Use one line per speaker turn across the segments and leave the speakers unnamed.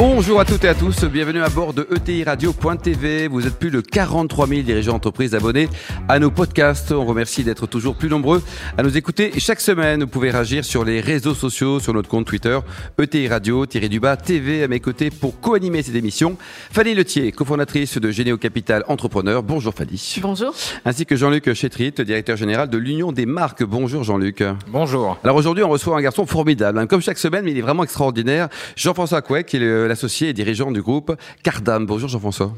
Bonjour à toutes et à tous, bienvenue à bord de ETI Radio.tv. Vous êtes plus de 43 000 dirigeants d'entreprise abonnés à nos podcasts. On remercie d'être toujours plus nombreux à nous écouter. Chaque semaine, vous pouvez réagir sur les réseaux sociaux, sur notre compte Twitter, ETI Radio, du bas, TV à mes côtés pour co-animer cette émission. Fanny Letier, cofondatrice de Généo Capital Entrepreneur. Bonjour Fanny.
Bonjour.
Ainsi que Jean-Luc Chétrit, directeur général de l'Union des marques. Bonjour Jean-Luc.
Bonjour.
Alors aujourd'hui, on reçoit un garçon formidable, hein. comme chaque semaine, mais il est vraiment extraordinaire. Jean-François Couet, qui est le l'associé et dirigeant du groupe Cardam. Bonjour Jean-François.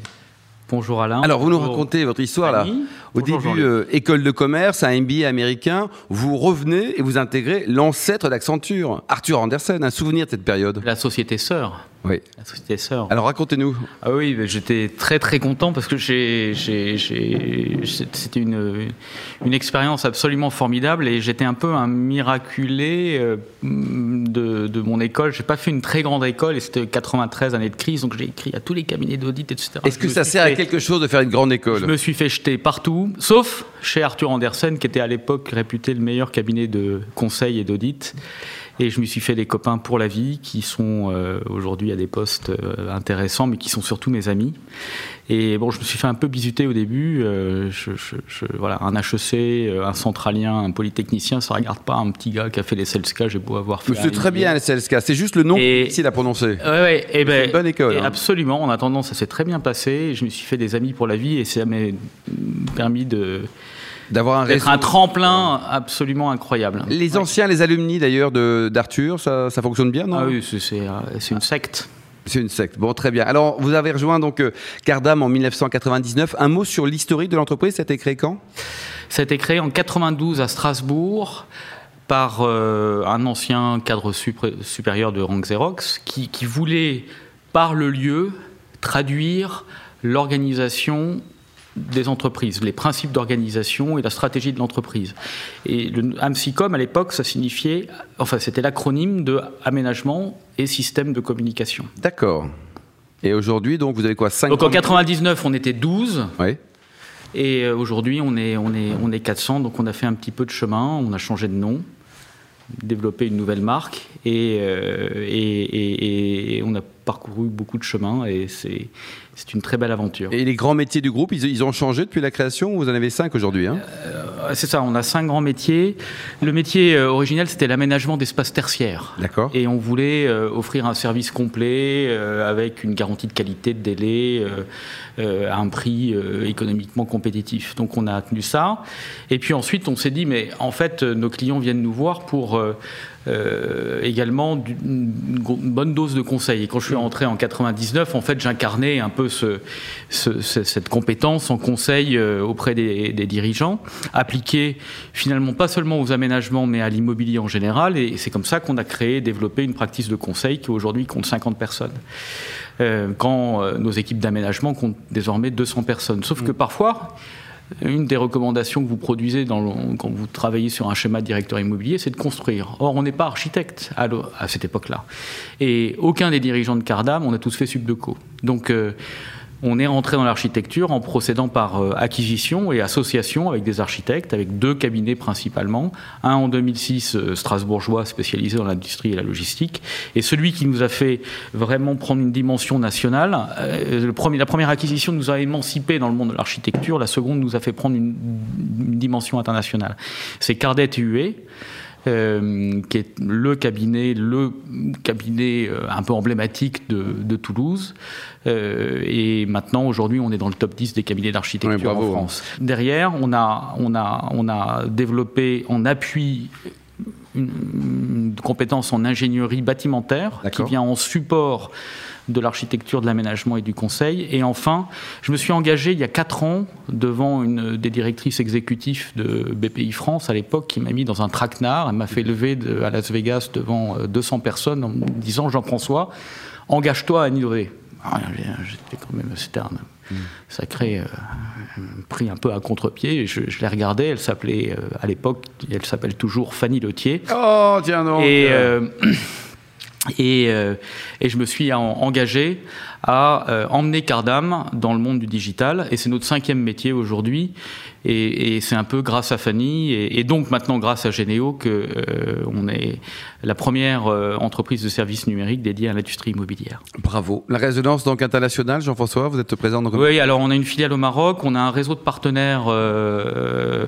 Bonjour Alain.
Alors vous nous racontez votre histoire là. Au début, euh, école de commerce, un MBA américain, vous revenez et vous intégrez l'ancêtre d'Accenture, Arthur Andersen. Un souvenir de cette période?
La société sœur.
Oui.
La société sœur.
Alors racontez-nous.
Ah oui, j'étais très très content parce que c'était une, une expérience absolument formidable et j'étais un peu un miraculé euh, de, de mon école. J'ai pas fait une très grande école et c'était 93 années de crise, donc j'ai écrit à tous les cabinets d'audit, etc.
Est-ce que ça sert à quelque chose de faire une grande école
Je me suis fait jeter partout, sauf chez Arthur Andersen, qui était à l'époque réputé le meilleur cabinet de conseil et d'audit. Et je me suis fait des copains pour la vie qui sont euh, aujourd'hui à des postes euh, intéressants, mais qui sont surtout mes amis. Et bon, je me suis fait un peu bisuter au début. Euh, je, voilà, un HEC, un centralien, un polytechnicien, ça regarde pas un petit gars qui a fait les CELSCA. J'ai beau avoir fait.
C'est très bien les CELSCA. C'est juste le nom et, difficile à prononcer.
Ouais, ouais. Et ben,
une bonne école. Hein.
Absolument. En attendant, ça s'est très bien passé. Je me suis fait des amis pour la vie et ça m'a permis de
d'avoir un
un tremplin absolument incroyable.
Les anciens, les alumni d'ailleurs d'Arthur, ça, ça, fonctionne bien, non?
Ah oui, c'est une secte.
C'est une secte. Bon, très bien. Alors, vous avez rejoint donc euh, Cardam en 1999. Un mot sur l'historique de l'entreprise. Ça a été créé quand?
Ça a été créé en 92 à Strasbourg par euh, un ancien cadre supérieur de rang Xerox qui, qui voulait, par le lieu, traduire l'organisation des entreprises, les principes d'organisation et la stratégie de l'entreprise. Et le AMSICOM, à l'époque, ça signifiait, enfin, c'était l'acronyme de aménagement et système de communication.
D'accord. Et aujourd'hui, donc, vous avez quoi 5
Donc en 99, on était 12.
Oui.
Et euh, aujourd'hui, on est, on, est, on est 400, donc on a fait un petit peu de chemin, on a changé de nom, développé une nouvelle marque, et, euh, et, et on a parcouru beaucoup de chemin, et c'est c'est une très belle aventure.
Et les grands métiers du groupe, ils, ont changé depuis la création Vous en avez cinq aujourd'hui hein?
Euh, C'est ça, on a cinq grands métiers. Le métier euh, originel, c'était l'aménagement d'espaces tertiaires.
D'accord.
Et on voulait euh, offrir un service complet avec une garantie de qualité, de délai, à un prix économiquement compétitif. Donc on a tenu ça. Et puis ensuite, on s'est dit, mais en fait, nos clients viennent nous voir pour euh, également une bonne dose de conseils. Et quand je suis rentré en 99, en fait, j'incarnais un peu ce, cette compétence en conseil euh, auprès des, dirigeants, appliquée finalement pas seulement aux aménagements, mais à l'immobilier en général. Et c'est comme ça qu'on a créé, développé une pratique de conseil qui aujourd'hui compte 50 personnes. Euh, quand nos équipes d'aménagement comptent désormais 200 personnes. Sauf que mmh. parfois, une des recommandations que vous produisez quand vous travaillez sur un schéma de directeur immobilier, c'est de construire. Or, on n'est pas architecte à, cette époque-là. Et aucun des dirigeants de Cardam, on a tous fait subdeco. Donc, euh, on est rentré dans l'architecture en procédant par euh, acquisition et association avec des architectes, avec deux cabinets principalement. Un en 2006, euh, strasbourgeois, spécialisé dans l'industrie et la logistique. Et celui qui nous a fait vraiment prendre une dimension nationale. Euh, la première acquisition nous a émancipé dans le monde de l'architecture. La seconde nous a fait prendre une, dimension internationale. C'est Cardet UE. Euh, qui est le cabinet, le cabinet euh, un peu emblématique de, Toulouse. Euh, et maintenant, aujourd'hui, on est dans le top 10 des cabinets d'architecture en France. Derrière, on a, on, a, on a développé en appui une, compétence en ingénierie bâtimentaire qui vient en support de l'architecture, de l'aménagement et du conseil. Et enfin, je me suis engagé il y a quatre ans devant une des directrices exécutives de BPI France à l'époque qui m'a mis dans un traquenard. Elle m'a fait lever à Las Vegas devant 200 euh, personnes en me disant Jean-François, engage-toi à innover. Ah, c'était un sacré euh, pris un peu à contre-pied. Je, l'ai regardée, elle s'appelait euh, à l'époque, elle s'appelle toujours Fanny Letier.
Oh, tiens non.
Et, euh, et, je me suis engagé à euh, emmener Cardam dans le monde du digital. Et c'est notre cinquième métier aujourd'hui. Et, et c'est un peu grâce à Fanny et, et, donc maintenant grâce à Généo que euh, on est la première euh, entreprise de services numériques dédiée à l'industrie immobilière.
Bravo. La résonance donc internationale, Jean-François, vous êtes présent dans
Oui, alors on a une filiale au Maroc, on a un réseau de partenaires de,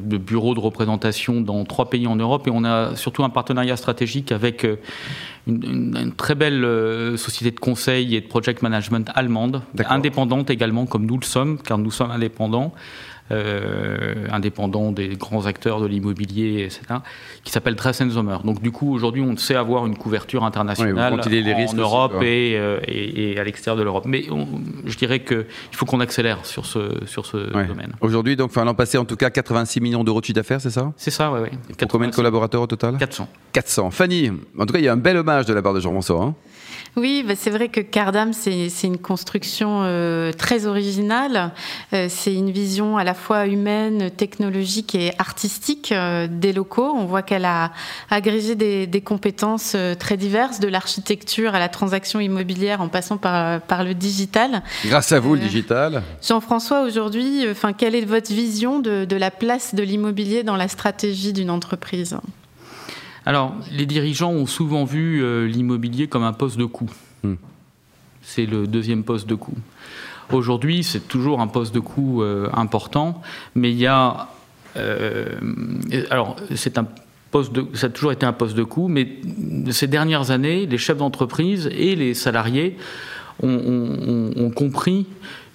de, bureaux de représentation dans trois pays en Europe et on a surtout un partenariat stratégique avec une, une, une, très belle euh, société de conseil et de project management allemande, indépendante également, comme nous le sommes, car nous sommes indépendants, euh, indépendants des grands acteurs de l'immobilier, etc., qui s'appelle Dressen Sommer. Donc du coup, aujourd'hui, on sait avoir une couverture internationale
oui, les
en Europe aussi, et, euh, et, et, à l'extérieur de l'Europe. Mais on, je dirais qu'il faut qu'on accélère sur ce, sur ce
ouais.
domaine.
Aujourd'hui, donc, l'an passé, en tout cas, 86 millions d'euros de chiffre d'affaires, c'est ça?
C'est ça, oui. Ouais.
Pour combien de collaborateurs au total?
400.
400. Fanny, en tout cas, il y a un bel hommage de la part de Jean-François. Hein
oui, bah c'est vrai que Cardam, c'est une construction euh, très originale. Euh, c'est une vision à la fois humaine, technologique et artistique euh, des locaux. On voit qu'elle a agrégé des, des compétences très diverses, de l'architecture à la transaction immobilière en passant par, par le digital.
Grâce à vous, le digital.
Jean-François, aujourd'hui, enfin, quelle est votre vision de, de la place de l'immobilier dans la stratégie d'une entreprise?
Alors, les dirigeants ont souvent vu euh, l'immobilier comme un poste de coût. Hmm. C'est le deuxième poste de coût. Aujourd'hui, c'est toujours un poste de coût euh, important, mais il y a. Euh, alors, c'est un poste de, ça a toujours été un poste de coût, mais ces dernières années, les chefs d'entreprise et les salariés ont, ont, ont compris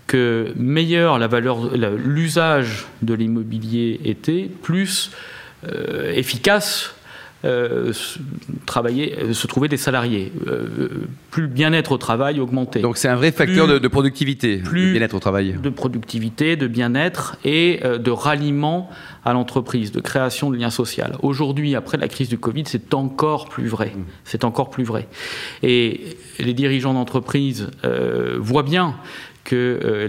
que meilleur la valeur, l'usage de l'immobilier était, plus euh, efficace euh, travailler, se trouver des salariés, euh, plus le bien-être au travail augmenté.
Donc c'est un vrai facteur plus, de, de, productivité,
plus
le bien-être au travail.
De productivité, de bien-être et euh, de ralliement à l'entreprise, de création de liens sociaux. Aujourd'hui, après la crise du Covid, c'est encore plus vrai. Mmh. C'est encore plus vrai. Et les dirigeants d'entreprise euh, voient bien que euh,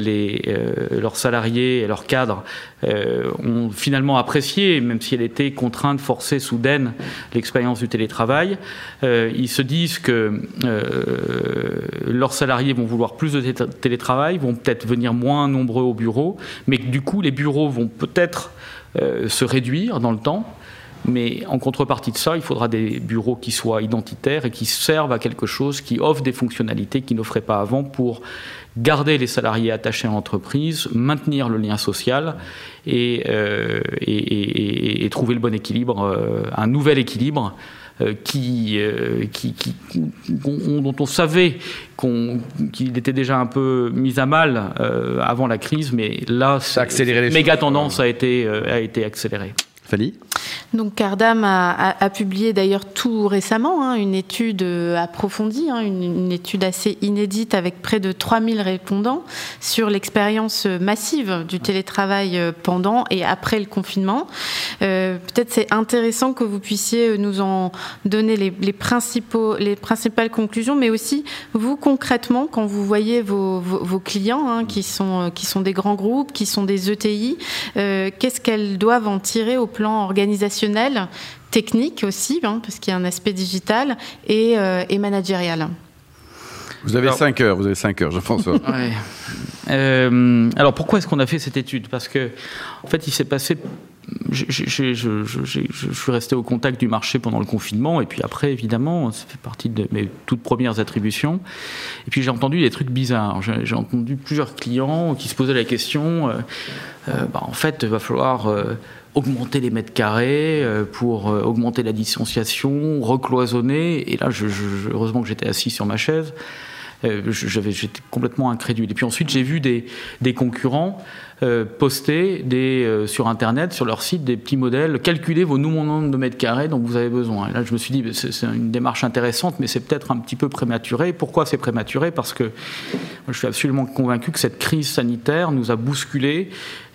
euh, leurs salariés et leurs cadres euh, ont finalement apprécié, même si elle était contrainte, forcée, soudaine, l'expérience du télétravail. Ils se disent que leurs salariés vont vouloir plus de télétravail, vont peut-être venir moins nombreux au bureau, mais que du coup les bureaux vont peut-être se réduire dans le temps. Mais en contrepartie de ça, il faudra des bureaux qui soient identitaires et qui servent à quelque chose, qui offrent des fonctionnalités qu'ils n'offraient pas avant pour garder les salariés attachés à l'entreprise, maintenir le lien social et, euh, et, et, et, trouver le bon équilibre, euh, un nouvel équilibre euh, qui, qui, qui on, dont on savait qu'il qu était déjà un peu mis à mal avant la crise, mais là, méga tendance a été, a été accélérée.
Fanny
donc Cardam a, a, a publié d'ailleurs tout récemment hein, une étude approfondie, hein, une, une, étude assez inédite avec près de 3000 répondants sur l'expérience massive du télétravail pendant et après le confinement. Euh, Peut-être c'est intéressant que vous puissiez nous en donner les, les, principaux, les principales conclusions, mais aussi vous concrètement quand vous voyez vos, vos, vos clients hein, qui, sont, qui sont des grands groupes, qui sont des ETI, euh, qu'est-ce qu'elles doivent en tirer au plan organisationnel technique aussi, hein, parce qu'il y a un aspect digital, et, euh, et managérial.
Vous avez 5 heures, vous avez 5 heures, Jean-François.
ouais. euh, alors pourquoi est-ce qu'on a fait cette étude? Parce que, en fait, il s'est passé. Je, je, je, je, suis resté au contact du marché pendant le confinement, et puis après, évidemment, ça fait partie de mes toutes premières attributions. Et puis j'ai entendu des trucs bizarres. J'ai entendu plusieurs clients qui se posaient la question euh, euh, bah, en fait, il va falloir. Euh, augmenter les mètres carrés pour augmenter la distanciation, recloisonner. Et là, je, je, heureusement que j'étais assis sur ma chaise. Euh, j'étais complètement incrédule. Et puis ensuite, j'ai vu des, des concurrents euh, poster euh, sur Internet, sur leur site, des petits modèles, calculez vos nombres de mètres carrés dont vous avez besoin. Et là, je me suis dit, c'est une démarche intéressante, mais c'est peut-être un petit peu prématuré. Pourquoi c'est prématuré? Parce que je suis absolument convaincu que cette crise sanitaire nous a bousculé,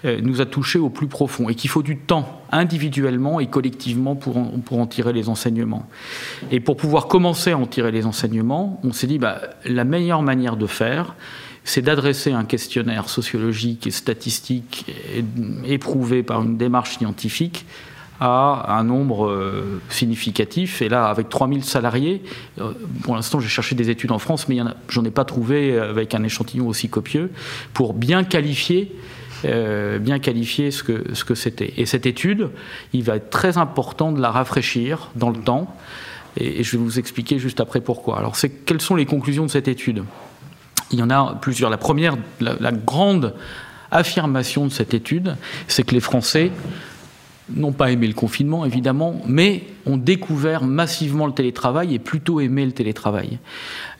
euh, nous a touché au plus profond, et qu'il faut du temps, individuellement et collectivement, pour en, pour en tirer les enseignements. Et pour pouvoir commencer à en tirer les enseignements, on s'est dit, bah, la meilleure manière de faire, c'est d'adresser un questionnaire sociologique et statistique éprouvé par une démarche scientifique à un nombre euh, significatif. Et là, avec 3000 salariés, euh, pour l'instant, j'ai cherché des études en France, mais j'en ai pas trouvé avec un échantillon aussi copieux pour bien qualifier. Euh, bien qualifier ce que ce que c'était. Et cette étude, il va être très important de la rafraîchir dans le temps. Et, je vais vous expliquer juste après pourquoi. Alors, c'est quelles sont les conclusions de cette étude? Il y en a plusieurs. La première, la grande affirmation de cette étude, c'est que les Français n'ont pas aimé le confinement, évidemment, mais ont découvert massivement le télétravail et plutôt aimé le télétravail.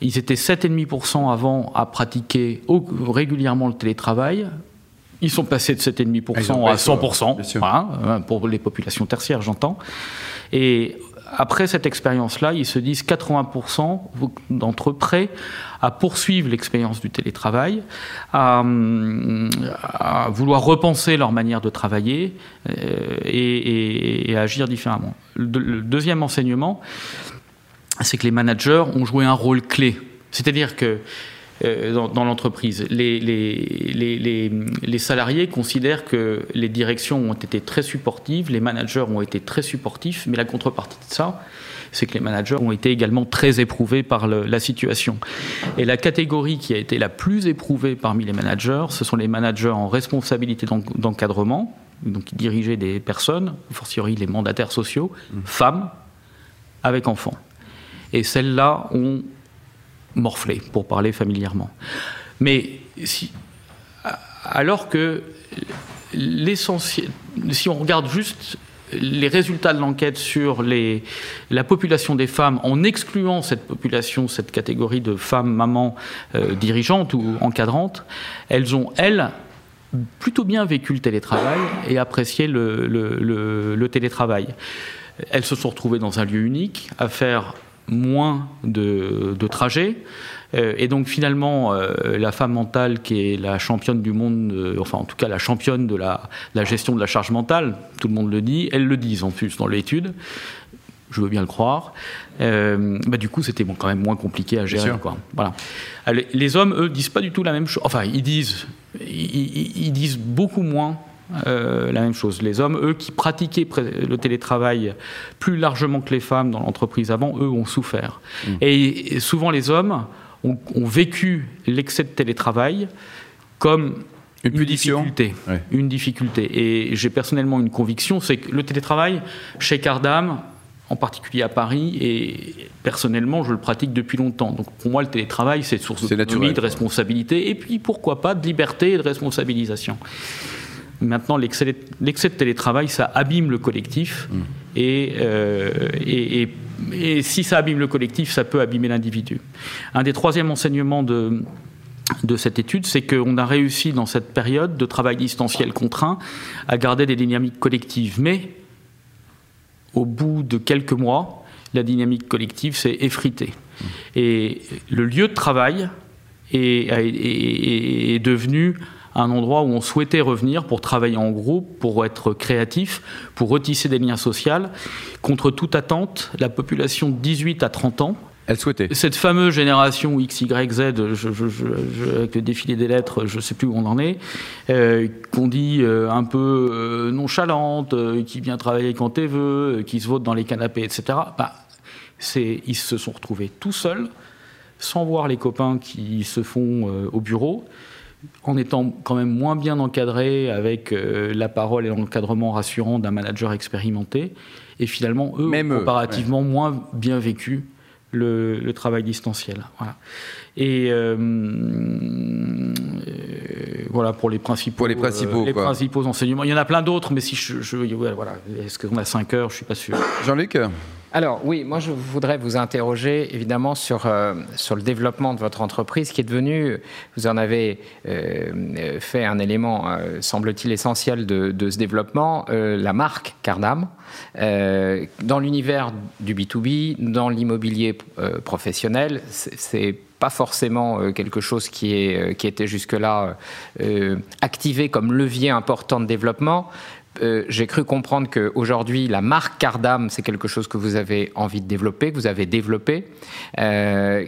Ils étaient 7,5% avant à pratiquer régulièrement le télétravail. Ils sont passés de 7,5% à 100%, hein, pour les populations tertiaires, j'entends. Et après cette expérience-là, ils se disent 80% d'entre eux prêts à poursuivre l'expérience du télétravail, à, vouloir repenser leur manière de travailler euh, et, agir différemment. Le, deuxième enseignement, c'est que les managers ont joué un rôle clé. C'est-à-dire que euh, dans, l'entreprise. Les, les, les, salariés considèrent que les directions ont été très supportives, les managers ont été très supportifs, mais la contrepartie de ça, c'est que les managers ont été également très éprouvés par la situation. Et la catégorie qui a été la plus éprouvée parmi les managers, ce sont les managers en responsabilité d'encadrement, donc qui dirigeaient des personnes, fortiori les mandataires sociaux, mmh. femmes, avec enfants. Et celles-là ont morflé, pour parler familièrement. Mais alors que l'essentiel, si on regarde juste les résultats de l'enquête sur la population des femmes, en excluant cette population, cette catégorie de femmes, mamans euh, dirigeantes ou encadrantes, elles ont, elles, plutôt bien vécu le télétravail et apprécié le télétravail. Elles se sont retrouvées dans un lieu unique, à faire moins de, trajets. Euh, et donc finalement, euh, la femme mentale qui est la championne du monde, euh, enfin en tout cas la championne de la, gestion de la charge mentale, tout le monde le dit, elles le disent en plus dans l'étude, je veux bien le croire, bah, du coup c'était quand même moins compliqué à gérer. Quoi. Voilà. Les hommes, eux, disent pas du tout la même chose. Enfin, ils disent, ils disent beaucoup moins euh, la même chose. Les hommes, eux, qui pratiquaient le télétravail plus largement que les femmes dans l'entreprise avant, eux ont souffert. Mmh. Et souvent, les hommes ont, vécu l'excès de télétravail comme une, difficulté. Une difficulté. Et j'ai personnellement une conviction, c'est que le télétravail, chez Cardam, en particulier à Paris, et personnellement, je le pratique depuis longtemps. Donc pour moi, le télétravail, c'est source d'autonomie, de responsabilité, et puis pourquoi pas de liberté et de responsabilisation. Maintenant, l'excès de télétravail, ça abîme le collectif. Mm. Euh, et, et, si ça abîme le collectif, ça peut abîmer l'individu. Un des troisièmes enseignements de, de cette étude, c'est qu'on a réussi dans cette période de travail distanciel contraint à garder des dynamiques collectives. Mais au bout de quelques mois, la dynamique collective s'est effritée. Mm. Et le lieu de travail est, est devenu un endroit où on souhaitait revenir pour travailler en groupe, pour être créatif, pour retisser des liens sociaux. Contre toute attente, la population de 18 à 30 ans
elle souhaitait.
Cette fameuse génération X, Y, Z, avec le défilé des lettres, je ne sais plus où on en est, euh, qu'on dit euh, un peu euh, nonchalante, qui vient travailler quand elle veut, qui se vote dans les canapés, etc. Bah, ils se sont retrouvés tout seuls, sans voir les copains qui se font au bureau en étant quand même moins bien encadré avec euh, la parole et l'encadrement rassurant d'un manager expérimenté, et finalement, eux, même comparativement moins bien vécu le, travail distanciel. Voilà. Et euh, euh, voilà pour les principaux,
les principaux,
les principaux enseignements. Il y en a plein d'autres, mais si je, je voilà, est-ce qu'on a 5 heures? Je suis pas sûr.
Jean-Luc?
Alors oui, moi je voudrais vous interroger évidemment sur, euh, sur le développement de votre entreprise qui est devenu, vous en avez euh, fait un élément, euh, semble-t-il, essentiel de, ce développement, la marque Cardam. dans l'univers du B2B, dans l'immobilier professionnel, c'est pas forcément quelque chose qui était jusque-là activé comme levier important de développement. Euh, j'ai cru comprendre qu'aujourd'hui, la marque Cardam, c'est quelque chose que vous avez envie de développer, que vous avez développé. Euh,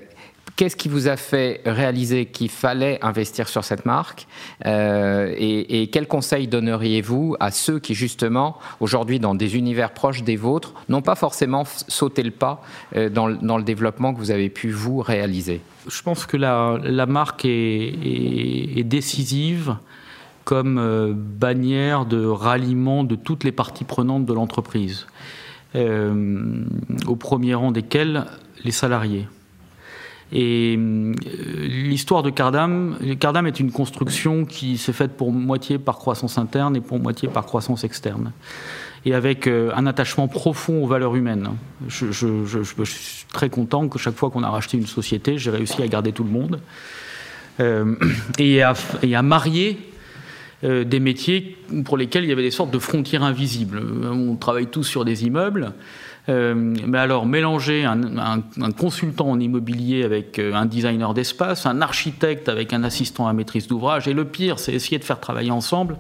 Qu'est-ce qui vous a fait réaliser qu'il fallait investir sur cette marque? Euh, et, et quels conseils donneriez-vous à ceux qui, justement, aujourd'hui, dans des univers proches des vôtres, n'ont pas forcément sauté le pas dans, dans, le développement que vous avez pu, vous, réaliser?
Je pense que la, la marque est décisive comme euh, bannière de ralliement de toutes les parties prenantes de l'entreprise, euh, au premier rang desquels les salariés. Et euh, l'histoire de Cardam, Cardam est une construction qui s'est faite pour moitié par croissance interne et pour moitié par croissance externe. Et avec un attachement profond aux valeurs humaines. Je, suis très content que chaque fois qu'on a racheté une société, j'ai réussi à garder tout le monde. Et à marier euh, des métiers pour lesquels il y avait des sortes de frontières invisibles. On travaille tous sur des immeubles. Euh, mais alors, mélanger un, un, un, consultant en immobilier avec euh, un designer d'espace, un architecte avec un assistant à maîtrise d'ouvrage, et le pire, c'est essayer de faire travailler ensemble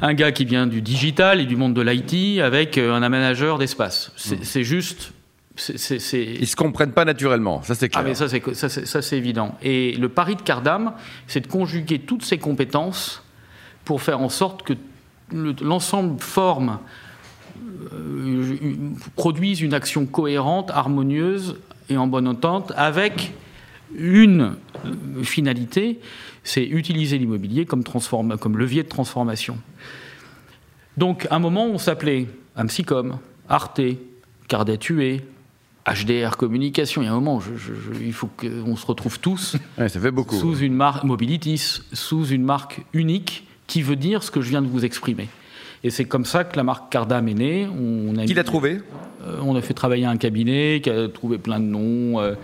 un gars qui vient du digital et du monde de l'IT avec euh, un aménageur d'espace. C'est mmh. juste.
C est, c est... Ils ne se comprennent pas naturellement, ça c'est clair.
Ah, mais ça c'est ça, ça, évident. Et le pari de Cardam, c'est de conjuguer toutes ces compétences pour faire en sorte que l'ensemble forme euh, produisent une action cohérente, harmonieuse et en bonne entente avec une finalité, c'est utiliser l'immobilier comme, comme, levier de transformation. Donc, à un moment, on s'appelait Amsicom, Arte, Cardet Tué, HDR Communication. Il y a un moment, je, je, je, il faut qu'on se retrouve tous
ouais, ça fait beaucoup,
sous une marque Mobilitis, sous une marque unique qui veut dire ce que je viens de vous exprimer. Et c'est comme ça que la marque Cardam est née.
On a qui l'a trouvé
euh, On a fait travailler un cabinet qui a trouvé plein de noms. Euh,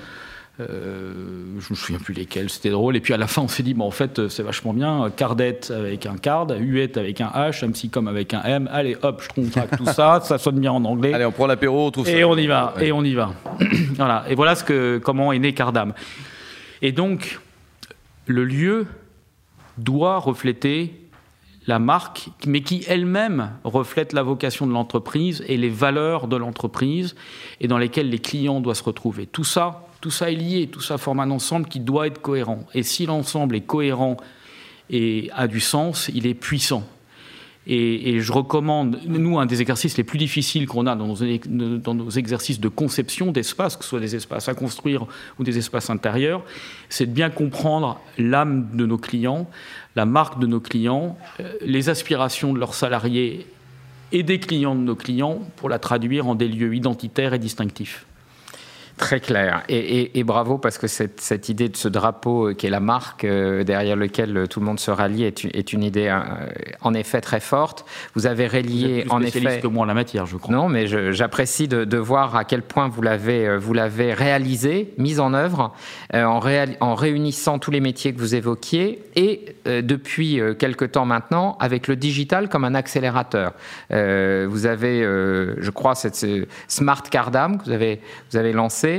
euh, je ne me souviens plus lesquels, c'était drôle. Et puis à la fin, on s'est dit, bon, en fait, c'est vachement bien. Cardette avec un card, Huette avec un H, Amsicom avec un M. Allez, hop, je contracte tout ça, ça sonne bien en anglais.
Allez, on prend l'apéro, tout ça.
Et on y va, ouais. et on y va. voilà. Et voilà ce que, comment est né Cardam. Et donc, le lieu doit refléter la marque, mais qui elle-même reflète la vocation de l'entreprise et les valeurs de l'entreprise et dans lesquelles les clients doivent se retrouver. Tout ça, tout ça est lié, tout ça forme un ensemble qui doit être cohérent. Et si l'ensemble est cohérent et a du sens, il est puissant. Et, je recommande, nous, un des exercices les plus difficiles qu'on a dans nos, dans nos, exercices de conception d'espace, que ce soit des espaces à construire ou des espaces intérieurs, c'est de bien comprendre l'âme de nos clients, la marque de nos clients, euh, les aspirations de leurs salariés et des clients de nos clients pour la traduire en des lieux identitaires et distinctifs.
Très clair. Et, et, et, bravo parce que cette, cette, idée de ce drapeau euh, qui est la marque euh, derrière lequel euh, tout le monde se rallie est, est une idée euh, en effet très forte. Vous avez relié
Vous
en effet.
que moi en la matière, je crois.
Non, mais j'apprécie de, de, voir à quel point vous l'avez vous l'avez réalisé, mise en œuvre, euh, en, réal, en, réunissant tous les métiers que vous évoquiez et depuis quelque temps maintenant avec le digital comme un accélérateur. vous avez, je crois, cette Smart Cardam que vous avez vous avez lancé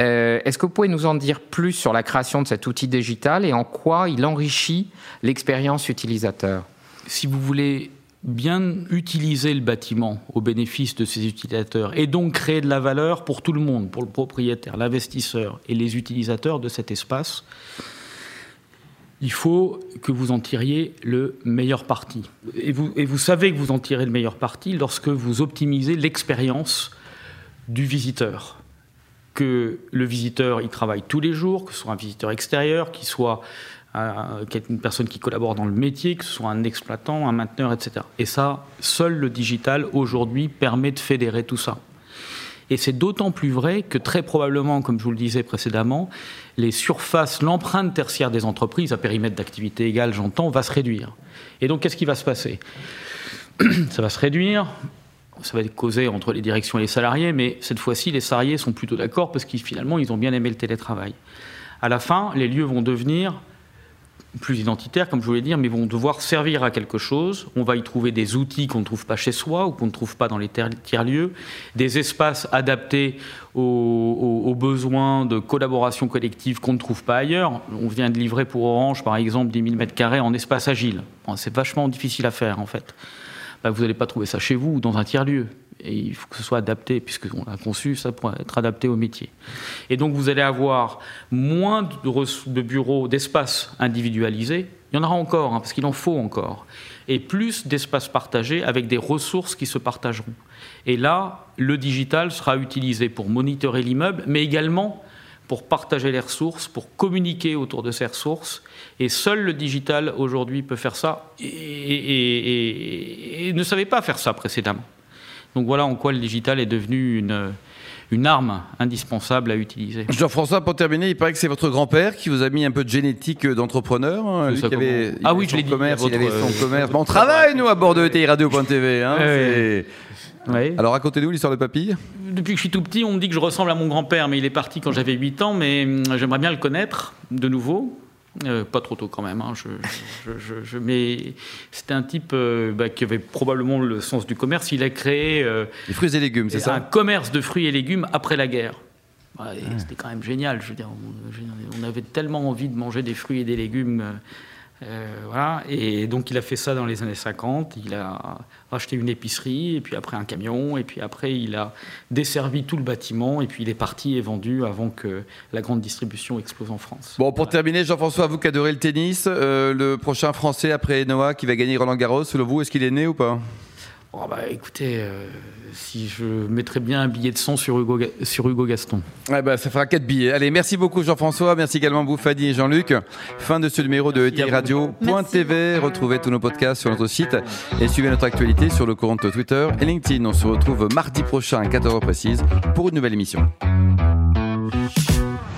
euh, Est-ce que vous pouvez nous en dire plus sur la création de cet outil digital et en quoi il enrichit l'expérience utilisateur?
Si vous voulez bien utiliser le bâtiment au bénéfice de ses utilisateurs et donc créer de la valeur pour tout le monde, pour le propriétaire, l'investisseur et les utilisateurs de cet espace, il faut que vous en tiriez le meilleur parti. Et vous, et vous savez que vous en tirez le meilleur parti lorsque vous optimisez l'expérience du visiteur que le visiteur y travaille tous les jours, que ce soit un visiteur extérieur, qu'il soit euh, une personne qui collabore dans le métier, que ce soit un exploitant, un mainteneur, etc. Et ça, seul le digital aujourd'hui permet de fédérer tout ça. Et c'est d'autant plus vrai que très probablement, comme je vous le disais précédemment, les surfaces, l'empreinte tertiaire des entreprises, à périmètre d'activité égal, j'entends, va se réduire. Et donc, qu'est-ce qui va se passer? Ça va se réduire ça va être causé entre les directions et les salariés, mais cette fois-ci, les salariés sont plutôt d'accord parce qu'ils finalement, ils ont bien aimé le télétravail. À la fin, les lieux vont devenir plus identitaires, comme je voulais dire, mais vont devoir servir à quelque chose. On va y trouver des outils qu'on ne trouve pas chez soi ou qu'on ne trouve pas dans les tiers-lieux, des espaces adaptés aux, aux, besoins de collaboration collective qu'on ne trouve pas ailleurs. On vient de livrer pour Orange, par exemple, 10 000 m2 en espace agile. C'est vachement difficile à faire, en fait. Bah, vous n'allez pas trouver ça chez vous ou dans un tiers-lieu. Il faut que ce soit adapté, puisqu'on a conçu ça pour être adapté au métier. Et donc vous allez avoir moins de, de bureaux, d'espaces individualisés. Il y en aura encore, hein, parce qu'il en faut encore. Et plus d'espaces partagés avec des ressources qui se partageront. Et là, le digital sera utilisé pour monitorer l'immeuble, mais également pour partager les ressources, pour communiquer autour de ces ressources. Et seul le digital aujourd'hui peut faire ça et, ne savait pas faire ça précédemment. Donc voilà en quoi le digital est devenu une, une arme indispensable à utiliser.
Jean-François, pour terminer, il paraît que c'est votre grand-père qui vous a mis un peu de génétique d'entrepreneur.
Hein, ah oui, je l'ai dit.
Commerce, il avait son commerce. on travaille, nous, à bord de ETI Radio.tv. Hein, Alors racontez-nous l'histoire de Papille.
Depuis que je suis tout petit, on me dit que je ressemble à mon grand-père, mais il est parti quand j'avais 8 ans, mais hum, j'aimerais bien le connaître de nouveau. Euh, pas trop tôt quand même. Hein. Je, mais c'était un type euh, bah, qui avait probablement le sens du commerce. Il a créé.
Euh, Les fruits et légumes, c'est ça
Un commerce de fruits et légumes après la guerre. Ah. C'était quand même génial. Je veux dire, on, avait tellement envie de manger des fruits et des légumes euh, voilà. Et donc il a fait ça dans les années 50. Il a racheté une épicerie, et puis après un camion, et puis après il a desservi tout le bâtiment, et puis il est parti et vendu avant que la grande distribution explose en France.
Bon, pour terminer, Jean-François, vous qui adorez le tennis, euh, le prochain Français après Noah qui va gagner Roland Garros, selon vous, est-ce qu'il est né ou pas?
Oh bah écoutez, euh, si je mettrais bien un billet de 100 sur Hugo, sur Hugo Gaston.
Bah, ça fera 4 billets. Allez, merci beaucoup Jean-François, merci également Bouffadi et Jean-Luc. Fin de ce numéro de ETI Radio.tv. Retrouvez tous nos podcasts sur notre site et suivez notre actualité sur le compte Twitter et LinkedIn. On se retrouve mardi prochain à 14h précise pour une nouvelle émission.